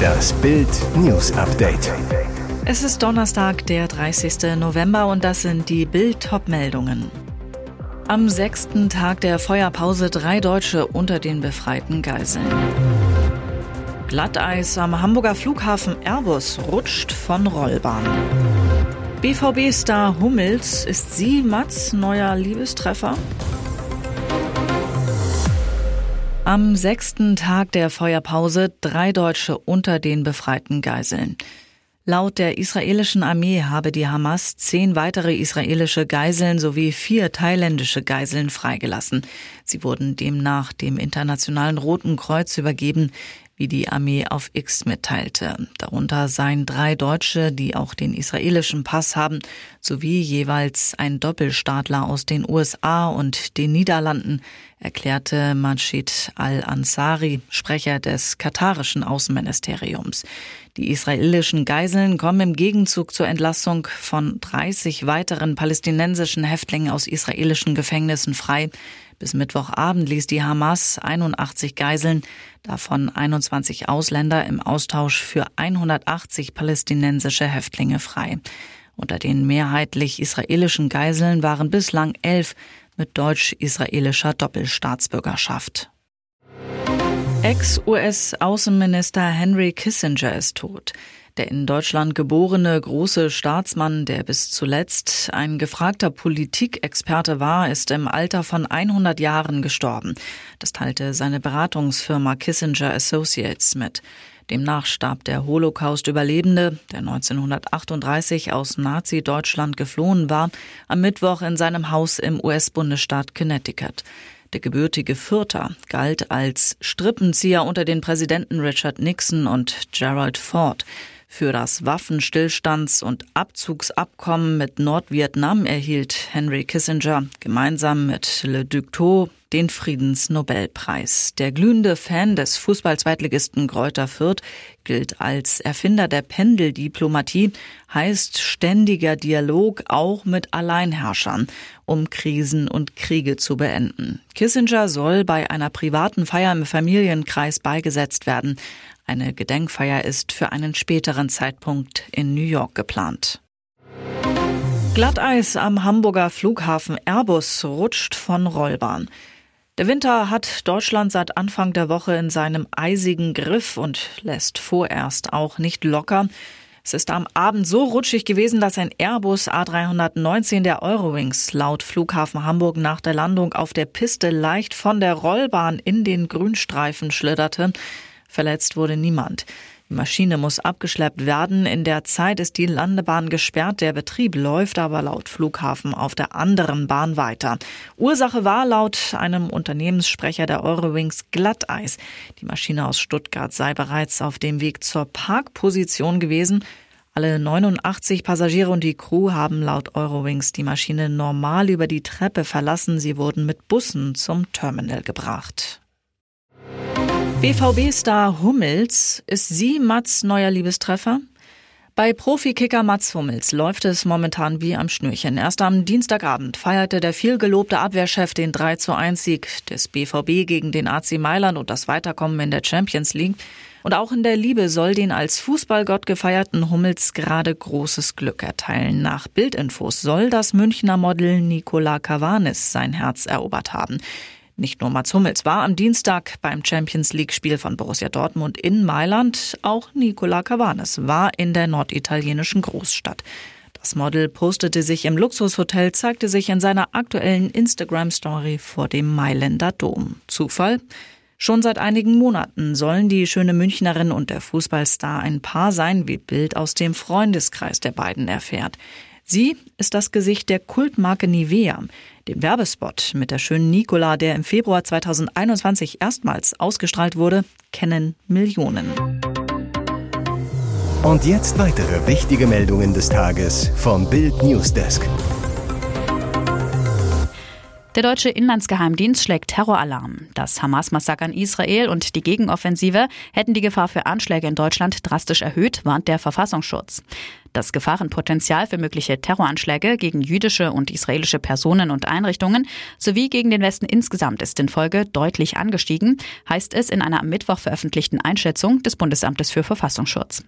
Das Bild News Update. Es ist Donnerstag, der 30. November und das sind die Bild meldungen Am sechsten Tag der Feuerpause drei Deutsche unter den befreiten Geiseln. Glatteis am Hamburger Flughafen Airbus rutscht von Rollbahn. BVB-Star Hummels ist sie Mats neuer Liebestreffer? Am sechsten Tag der Feuerpause drei Deutsche unter den befreiten Geiseln. Laut der israelischen Armee habe die Hamas zehn weitere israelische Geiseln sowie vier thailändische Geiseln freigelassen. Sie wurden demnach dem Internationalen Roten Kreuz übergeben wie die Armee auf X mitteilte. Darunter seien drei Deutsche, die auch den israelischen Pass haben, sowie jeweils ein Doppelstaatler aus den USA und den Niederlanden, erklärte Majid al-Ansari, Sprecher des katarischen Außenministeriums. Die israelischen Geiseln kommen im Gegenzug zur Entlassung von 30 weiteren palästinensischen Häftlingen aus israelischen Gefängnissen frei. Bis Mittwochabend ließ die Hamas 81 Geiseln, davon 21 Ausländer im Austausch für 180 palästinensische Häftlinge frei. Unter den mehrheitlich israelischen Geiseln waren bislang elf mit deutsch-israelischer Doppelstaatsbürgerschaft. Ex-US-Außenminister Henry Kissinger ist tot. Der in Deutschland geborene große Staatsmann, der bis zuletzt ein gefragter Politikexperte war, ist im Alter von 100 Jahren gestorben. Das teilte seine Beratungsfirma Kissinger Associates mit. Demnach starb der Holocaust-Überlebende, der 1938 aus Nazi-Deutschland geflohen war, am Mittwoch in seinem Haus im US-Bundesstaat Connecticut. Der gebürtige Fürther galt als Strippenzieher unter den Präsidenten Richard Nixon und Gerald Ford. Für das Waffenstillstands- und Abzugsabkommen mit Nordvietnam erhielt Henry Kissinger gemeinsam mit Le Duc Tho den Friedensnobelpreis. Der glühende Fan des Fußball-Zweitligisten Kräuter Fürth gilt als Erfinder der Pendeldiplomatie, heißt ständiger Dialog auch mit Alleinherrschern, um Krisen und Kriege zu beenden. Kissinger soll bei einer privaten Feier im Familienkreis beigesetzt werden. Eine Gedenkfeier ist für einen späteren Zeitpunkt in New York geplant. Glatteis am Hamburger Flughafen Airbus rutscht von Rollbahn. Der Winter hat Deutschland seit Anfang der Woche in seinem eisigen Griff und lässt vorerst auch nicht locker. Es ist am Abend so rutschig gewesen, dass ein Airbus A319 der Eurowings laut Flughafen Hamburg nach der Landung auf der Piste leicht von der Rollbahn in den Grünstreifen schlitterte. Verletzt wurde niemand. Die Maschine muss abgeschleppt werden. In der Zeit ist die Landebahn gesperrt. Der Betrieb läuft aber laut Flughafen auf der anderen Bahn weiter. Ursache war laut einem Unternehmenssprecher der Eurowings Glatteis. Die Maschine aus Stuttgart sei bereits auf dem Weg zur Parkposition gewesen. Alle 89 Passagiere und die Crew haben laut Eurowings die Maschine normal über die Treppe verlassen. Sie wurden mit Bussen zum Terminal gebracht. BVB-Star Hummels, ist sie Mats neuer Liebestreffer? Bei Profikicker Mats Hummels läuft es momentan wie am Schnürchen. Erst am Dienstagabend feierte der vielgelobte Abwehrchef den 3 zu 1 Sieg des BVB gegen den AC Mailand und das Weiterkommen in der Champions League. Und auch in der Liebe soll den als Fußballgott gefeierten Hummels gerade großes Glück erteilen. Nach Bildinfos soll das Münchner Model Nicola Cavanis sein Herz erobert haben. Nicht nur Mats Hummels war am Dienstag beim Champions League-Spiel von Borussia Dortmund in Mailand, auch Nicola Cavanes war in der norditalienischen Großstadt. Das Model postete sich im Luxushotel, zeigte sich in seiner aktuellen Instagram-Story vor dem Mailänder Dom. Zufall? Schon seit einigen Monaten sollen die schöne Münchnerin und der Fußballstar ein Paar sein, wie Bild aus dem Freundeskreis der beiden erfährt. Sie ist das Gesicht der Kultmarke Nivea. Den Werbespot mit der schönen Nicola, der im Februar 2021 erstmals ausgestrahlt wurde, kennen Millionen. Und jetzt weitere wichtige Meldungen des Tages vom Bild Newsdesk. Der deutsche Inlandsgeheimdienst schlägt Terroralarm. Das Hamas-Massaker in Israel und die Gegenoffensive hätten die Gefahr für Anschläge in Deutschland drastisch erhöht, warnt der Verfassungsschutz. Das Gefahrenpotenzial für mögliche Terroranschläge gegen jüdische und israelische Personen und Einrichtungen sowie gegen den Westen insgesamt ist in Folge deutlich angestiegen, heißt es in einer am Mittwoch veröffentlichten Einschätzung des Bundesamtes für Verfassungsschutz.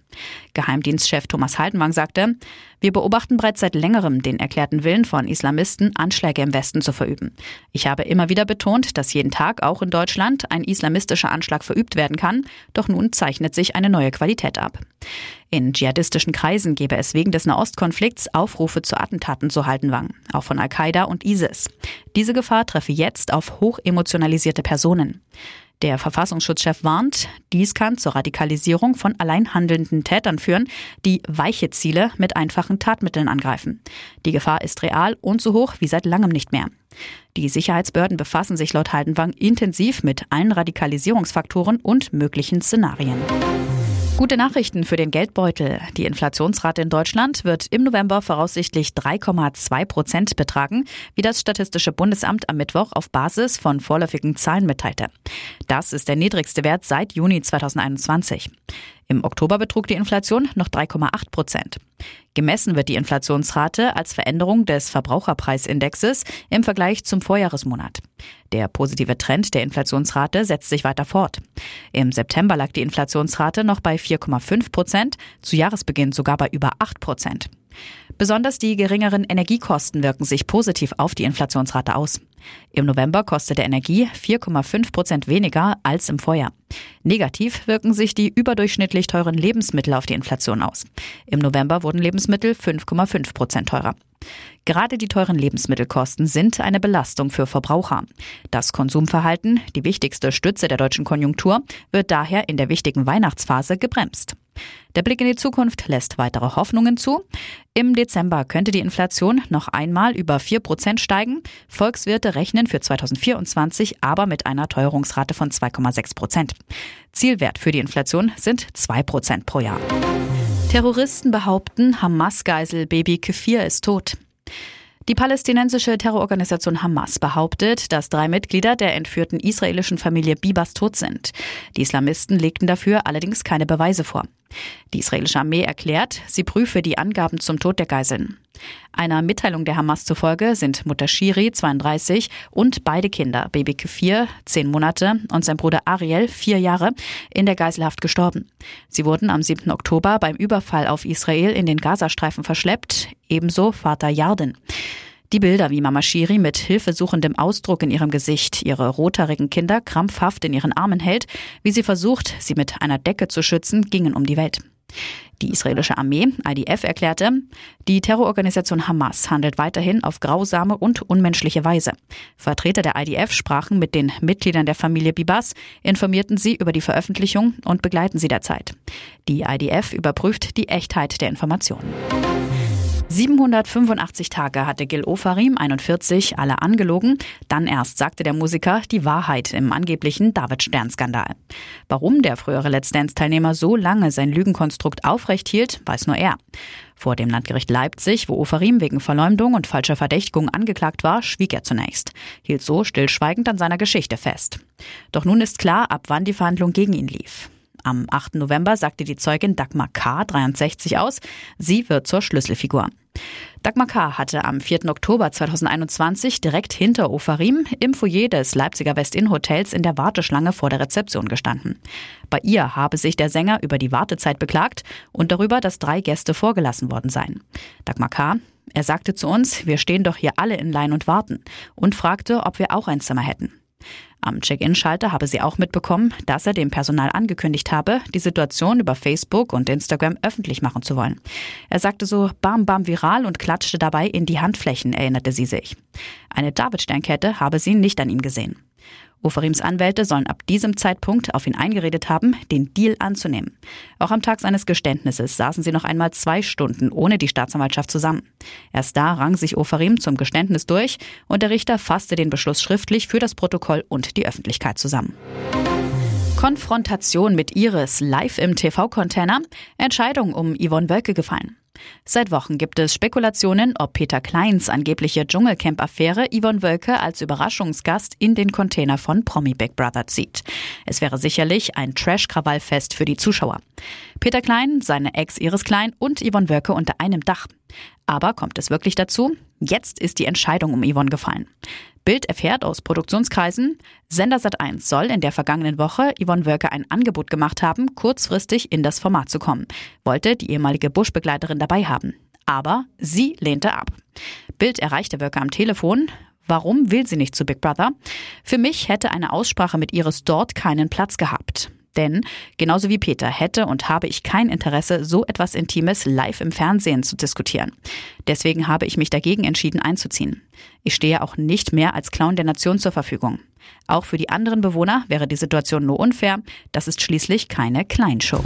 Geheimdienstchef Thomas Haldenwang sagte, wir beobachten bereits seit längerem den erklärten Willen von Islamisten, Anschläge im Westen zu verüben. Ich habe immer wieder betont, dass jeden Tag auch in Deutschland ein islamistischer Anschlag verübt werden kann, doch nun zeichnet sich eine neue Qualität ab. In dschihadistischen Kreisen gebe es wegen des Nahostkonflikts Aufrufe zu Attentaten zu Haltenwang, auch von Al-Qaida und ISIS. Diese Gefahr treffe jetzt auf hochemotionalisierte Personen. Der Verfassungsschutzchef warnt, dies kann zur Radikalisierung von allein handelnden Tätern führen, die weiche Ziele mit einfachen Tatmitteln angreifen. Die Gefahr ist real und so hoch wie seit langem nicht mehr. Die Sicherheitsbehörden befassen sich laut Haldenwang intensiv mit allen Radikalisierungsfaktoren und möglichen Szenarien. Gute Nachrichten für den Geldbeutel. Die Inflationsrate in Deutschland wird im November voraussichtlich 3,2 Prozent betragen, wie das Statistische Bundesamt am Mittwoch auf Basis von vorläufigen Zahlen mitteilte. Das ist der niedrigste Wert seit Juni 2021. Im Oktober betrug die Inflation noch 3,8 Prozent. Gemessen wird die Inflationsrate als Veränderung des Verbraucherpreisindexes im Vergleich zum Vorjahresmonat. Der positive Trend der Inflationsrate setzt sich weiter fort. Im September lag die Inflationsrate noch bei 4,5 Prozent, zu Jahresbeginn sogar bei über 8 Prozent. Besonders die geringeren Energiekosten wirken sich positiv auf die Inflationsrate aus. Im November kostete Energie 4,5 Prozent weniger als im Vorjahr. Negativ wirken sich die überdurchschnittlich teuren Lebensmittel auf die Inflation aus. Im November wurden Lebensmittel 5,5 Prozent teurer. Gerade die teuren Lebensmittelkosten sind eine Belastung für Verbraucher. Das Konsumverhalten, die wichtigste Stütze der deutschen Konjunktur, wird daher in der wichtigen Weihnachtsphase gebremst. Der Blick in die Zukunft lässt weitere Hoffnungen zu. Im Dezember könnte die Inflation noch einmal über 4 Prozent steigen. Volkswirte rechnen für 2024 aber mit einer Teuerungsrate von 2,6 Prozent. Zielwert für die Inflation sind 2 Prozent pro Jahr. Terroristen behaupten, Hamas-Geisel Baby Kefir ist tot. Die palästinensische Terrororganisation Hamas behauptet, dass drei Mitglieder der entführten israelischen Familie Bibas tot sind. Die Islamisten legten dafür allerdings keine Beweise vor. Die israelische Armee erklärt, sie prüfe die Angaben zum Tod der Geiseln. Einer Mitteilung der Hamas zufolge sind Mutter Shiri, 32, und beide Kinder, Baby Kefir, 10 Monate, und sein Bruder Ariel, 4 Jahre, in der Geiselhaft gestorben. Sie wurden am 7. Oktober beim Überfall auf Israel in den Gazastreifen verschleppt, ebenso Vater Yarden. Die Bilder, wie Mama Shiri mit hilfesuchendem Ausdruck in ihrem Gesicht ihre rothaarigen Kinder krampfhaft in ihren Armen hält, wie sie versucht, sie mit einer Decke zu schützen, gingen um die Welt. Die israelische Armee, IDF, erklärte, die Terrororganisation Hamas handelt weiterhin auf grausame und unmenschliche Weise. Vertreter der IDF sprachen mit den Mitgliedern der Familie Bibas, informierten sie über die Veröffentlichung und begleiten sie derzeit. Die IDF überprüft die Echtheit der Informationen. 785 Tage hatte Gil Ofarim, 41, alle angelogen. Dann erst sagte der Musiker die Wahrheit im angeblichen David-Stern-Skandal. Warum der frühere Let's Dance-Teilnehmer so lange sein Lügenkonstrukt aufrecht hielt, weiß nur er. Vor dem Landgericht Leipzig, wo Ofarim wegen Verleumdung und falscher Verdächtigung angeklagt war, schwieg er zunächst, hielt so stillschweigend an seiner Geschichte fest. Doch nun ist klar, ab wann die Verhandlung gegen ihn lief. Am 8. November sagte die Zeugin Dagmar K. 63 aus, sie wird zur Schlüsselfigur. Dagmar K. hatte am 4. Oktober 2021 direkt hinter Ofarim im Foyer des Leipziger Westin-Hotels in der Warteschlange vor der Rezeption gestanden. Bei ihr habe sich der Sänger über die Wartezeit beklagt und darüber, dass drei Gäste vorgelassen worden seien. Dagmar K. Er sagte zu uns, wir stehen doch hier alle in Lein und warten und fragte, ob wir auch ein Zimmer hätten. Am Check-in-Schalter habe sie auch mitbekommen, dass er dem Personal angekündigt habe, die Situation über Facebook und Instagram öffentlich machen zu wollen. Er sagte so bam bam viral und klatschte dabei in die Handflächen, erinnerte sie sich. Eine David-Sternkette habe sie nicht an ihm gesehen. Oferims Anwälte sollen ab diesem Zeitpunkt auf ihn eingeredet haben, den Deal anzunehmen. Auch am Tag seines Geständnisses saßen sie noch einmal zwei Stunden ohne die Staatsanwaltschaft zusammen. Erst da rang sich Oferim zum Geständnis durch und der Richter fasste den Beschluss schriftlich für das Protokoll und die Öffentlichkeit zusammen. Konfrontation mit Iris live im TV-Container. Entscheidung um Yvonne Wölke gefallen. Seit Wochen gibt es Spekulationen, ob Peter Kleins angebliche Dschungelcamp-Affäre Yvonne Wölke als Überraschungsgast in den Container von Promi Big Brother zieht. Es wäre sicherlich ein Trash-Krawallfest für die Zuschauer. Peter Klein, seine Ex Iris Klein und Yvonne Wölke unter einem Dach. Aber kommt es wirklich dazu? Jetzt ist die Entscheidung um Yvonne gefallen. Bild erfährt aus Produktionskreisen, Sender Sat1 soll in der vergangenen Woche Yvonne Wölke ein Angebot gemacht haben, kurzfristig in das Format zu kommen. Wollte die ehemalige Bush-Begleiterin dabei haben. Aber sie lehnte ab. Bild erreichte Wölke am Telefon. Warum will sie nicht zu Big Brother? Für mich hätte eine Aussprache mit Iris dort keinen Platz gehabt. Denn genauso wie Peter hätte und habe ich kein Interesse, so etwas Intimes live im Fernsehen zu diskutieren. Deswegen habe ich mich dagegen entschieden einzuziehen. Ich stehe auch nicht mehr als Clown der Nation zur Verfügung. Auch für die anderen Bewohner wäre die Situation nur unfair. Das ist schließlich keine Kleinshow.